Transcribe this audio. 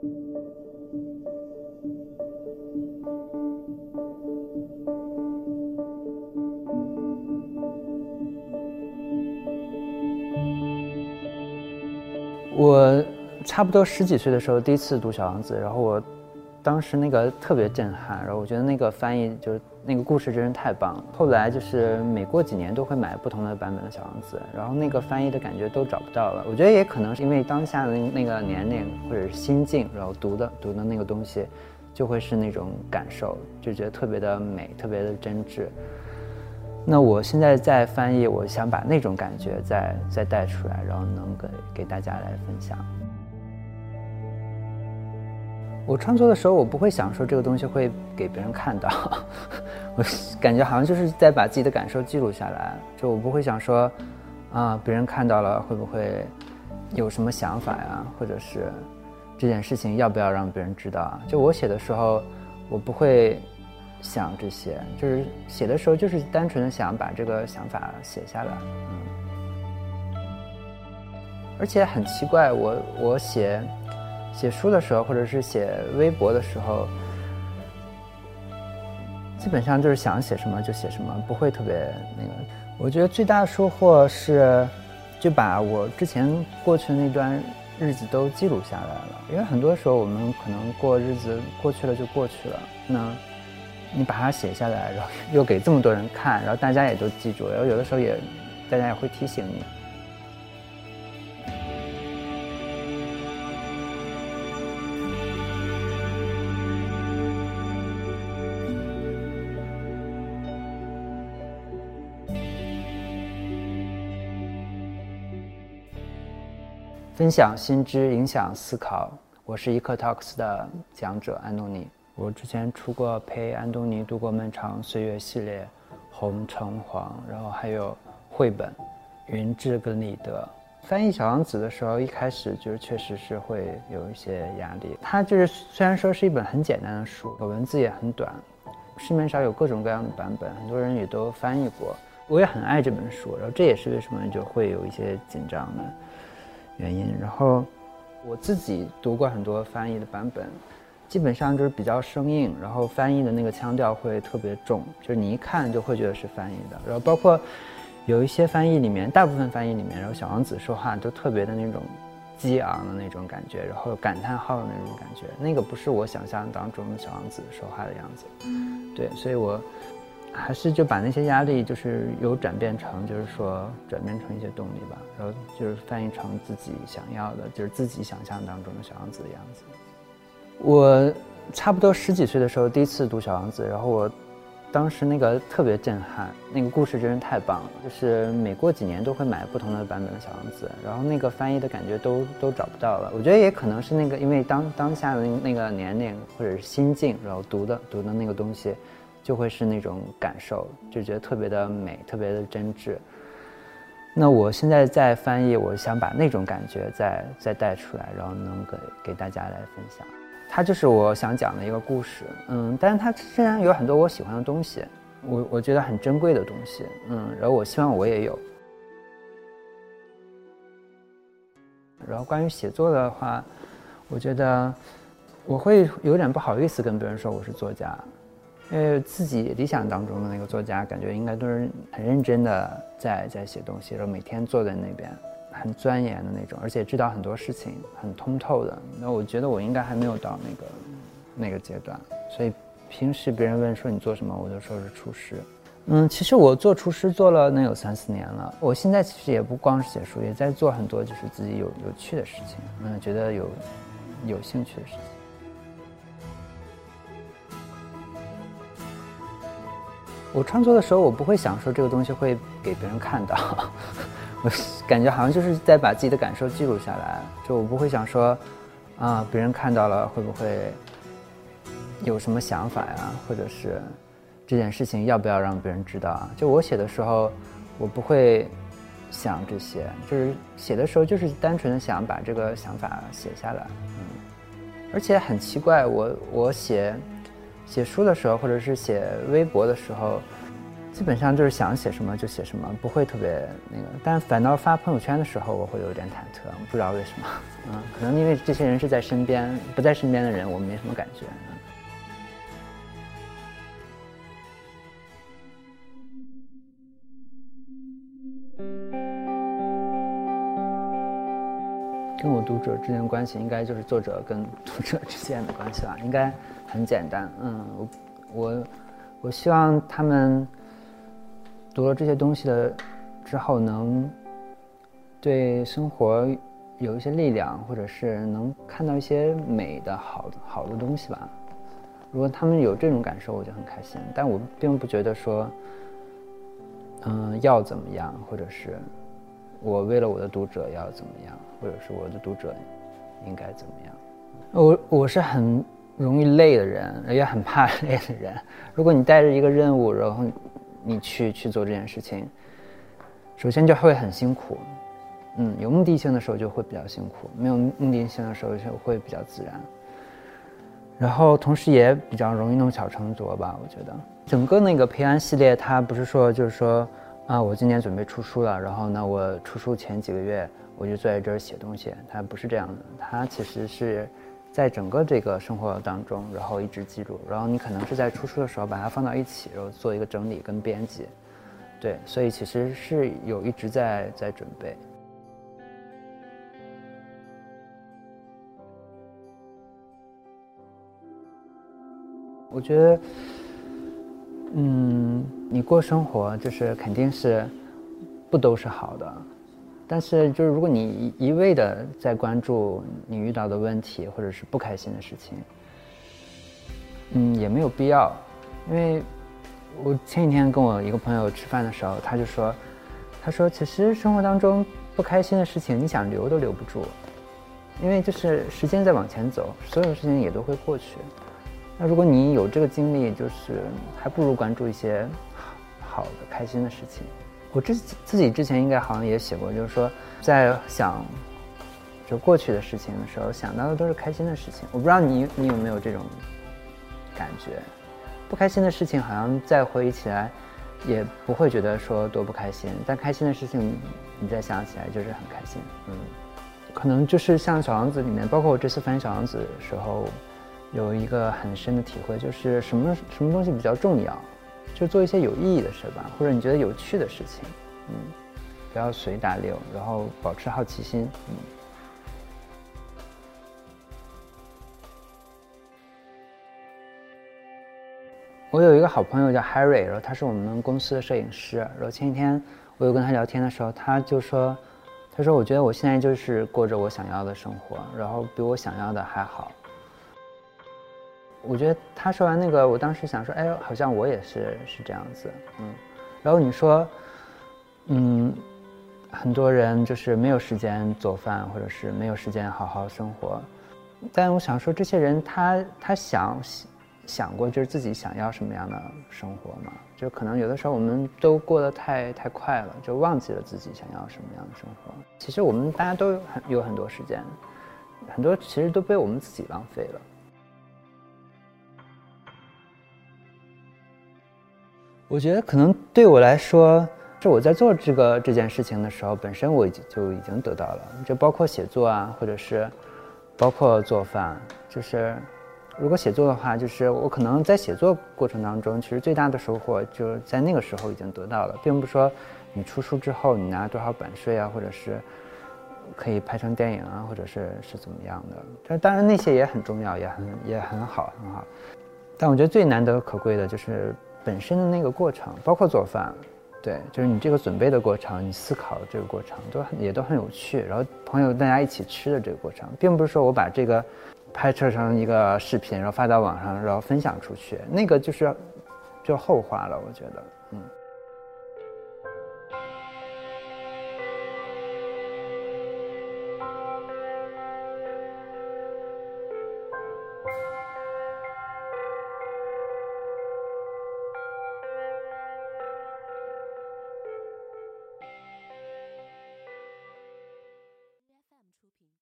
我差不多十几岁的时候第一次读《小王子》，然后我当时那个特别震撼，然后我觉得那个翻译就是那个故事真是太棒了。后来就是每过几年都会买不同的版本的《小王子》，然后那个翻译的感觉都找不到了。我觉得也可能是因为当下的那个年龄或者是心境，然后读的读的那个东西，就会是那种感受，就觉得特别的美，特别的真挚。那我现在在翻译，我想把那种感觉再再带出来，然后能给给大家来分享。我创作的时候，我不会想说这个东西会给别人看到，我感觉好像就是在把自己的感受记录下来。就我不会想说，啊，别人看到了会不会有什么想法呀，或者是这件事情要不要让别人知道啊？就我写的时候，我不会。想这些，就是写的时候，就是单纯的想把这个想法写下来，嗯。而且很奇怪，我我写写书的时候，或者是写微博的时候，基本上就是想写什么就写什么，不会特别那个。我觉得最大的收获是，就把我之前过去的那段日子都记录下来了。因为很多时候我们可能过日子过去了就过去了，那。你把它写下来，然后又给这么多人看，然后大家也都记住，然后有的时候也，大家也会提醒你。分享新知，影响思考。我是 e c Talks 的讲者安东尼。我之前出过陪安东尼度过漫长岁月系列，红橙黄，然后还有绘本《云志跟李德》。翻译《小王子》的时候，一开始就是确实是会有一些压力。它就是虽然说是一本很简单的书，文字也很短，市面上有各种各样的版本，很多人也都翻译过。我也很爱这本书，然后这也是为什么就会有一些紧张的原因。然后我自己读过很多翻译的版本。基本上就是比较生硬，然后翻译的那个腔调会特别重，就是你一看就会觉得是翻译的。然后包括有一些翻译里面，大部分翻译里面，然后小王子说话都特别的那种激昂的那种感觉，然后感叹号的那种感觉，那个不是我想象当中的小王子说话的样子。对，所以我还是就把那些压力就是有转变成，就是说转变成一些动力吧，然后就是翻译成自己想要的，就是自己想象当中的小王子的样子。我差不多十几岁的时候第一次读《小王子》，然后我当时那个特别震撼，那个故事真是太棒了。就是每过几年都会买不同的版本的《小王子》，然后那个翻译的感觉都都找不到了。我觉得也可能是那个，因为当当下的那个年龄或者是心境，然后读的读的那个东西，就会是那种感受，就觉得特别的美，特别的真挚。那我现在在翻译，我想把那种感觉再再带出来，然后能给给大家来分享。它就是我想讲的一个故事，嗯，但是它身上有很多我喜欢的东西，我我觉得很珍贵的东西，嗯，然后我希望我也有。然后关于写作的话，我觉得我会有点不好意思跟别人说我是作家，因为自己理想当中的那个作家，感觉应该都是很认真的在在写东西，然后每天坐在那边。很钻研的那种，而且知道很多事情，很通透的。那我觉得我应该还没有到那个那个阶段，所以平时别人问说你做什么，我就说是厨师。嗯，其实我做厨师做了能有三四年了。我现在其实也不光是写书，也在做很多就是自己有有趣的事情，嗯，觉得有有兴趣的事情。我创作的时候，我不会想说这个东西会给别人看到。我感觉好像就是在把自己的感受记录下来，就我不会想说，啊，别人看到了会不会有什么想法呀，或者是这件事情要不要让别人知道啊？就我写的时候，我不会想这些，就是写的时候就是单纯的想把这个想法写下来，嗯。而且很奇怪，我我写写书的时候，或者是写微博的时候。基本上就是想写什么就写什么，不会特别那个。但反倒发朋友圈的时候，我会有点忐忑，不知道为什么。嗯，可能因为这些人是在身边，不在身边的人，我没什么感觉。跟我读者之间的关系，应该就是作者跟读者之间的关系吧，应该很简单。嗯，我我我希望他们。读了这些东西的之后，能对生活有一些力量，或者是能看到一些美的好好的东西吧。如果他们有这种感受，我就很开心。但我并不觉得说，嗯，要怎么样，或者是我为了我的读者要怎么样，或者是我的读者应该怎么样。我我是很容易累的人，也很怕累的人。如果你带着一个任务，然后。你去去做这件事情，首先就会很辛苦，嗯，有目的性的时候就会比较辛苦，没有目的性的时候就会比较自然。然后同时也比较容易弄巧成拙吧，我觉得。整个那个培安系列，它不是说就是说啊，我今年准备出书了，然后呢，我出书前几个月我就坐在这儿写东西，它不是这样的，它其实是。在整个这个生活当中，然后一直记录，然后你可能是在出书的时候把它放到一起，然后做一个整理跟编辑，对，所以其实是有一直在在准备。我觉得，嗯，你过生活就是肯定是不都是好的。但是，就是如果你一味的在关注你遇到的问题或者是不开心的事情，嗯，也没有必要。因为，我前几天跟我一个朋友吃饭的时候，他就说，他说其实生活当中不开心的事情，你想留都留不住，因为就是时间在往前走，所有事情也都会过去。那如果你有这个经历，就是还不如关注一些好的、开心的事情。我之自己之前应该好像也写过，就是说，在想就过去的事情的时候，想到的都是开心的事情。我不知道你你有没有这种感觉？不开心的事情好像再回忆起来，也不会觉得说多不开心。但开心的事情，你再想起来就是很开心。嗯，可能就是像《小王子》里面，包括我这次翻《小王子》的时候，有一个很深的体会，就是什么什么东西比较重要。就做一些有意义的事吧，或者你觉得有趣的事情，嗯，不要随大流，然后保持好奇心，嗯。我有一个好朋友叫 Harry，然后他是我们公司的摄影师，然后前几天我有跟他聊天的时候，他就说，他说我觉得我现在就是过着我想要的生活，然后比我想要的还好。我觉得他说完那个，我当时想说，哎，好像我也是是这样子，嗯。然后你说，嗯，很多人就是没有时间做饭，或者是没有时间好好生活。但我想说，这些人他他想想过，就是自己想要什么样的生活吗？就可能有的时候我们都过得太太快了，就忘记了自己想要什么样的生活。其实我们大家都有很有很多时间，很多其实都被我们自己浪费了。我觉得可能对我来说，是我在做这个这件事情的时候，本身我已经就已经得到了，就包括写作啊，或者是包括做饭。就是如果写作的话，就是我可能在写作过程当中，其实最大的收获就是在那个时候已经得到了，并不说你出书之后你拿多少版税啊，或者是可以拍成电影啊，或者是是怎么样的。但当然那些也很重要，也很也很好很好。但我觉得最难得可贵的就是。本身的那个过程，包括做饭，对，就是你这个准备的过程，你思考的这个过程，都很也都很有趣。然后朋友大家一起吃的这个过程，并不是说我把这个拍摄成一个视频，然后发到网上，然后分享出去，那个就是就后话了。我觉得，嗯。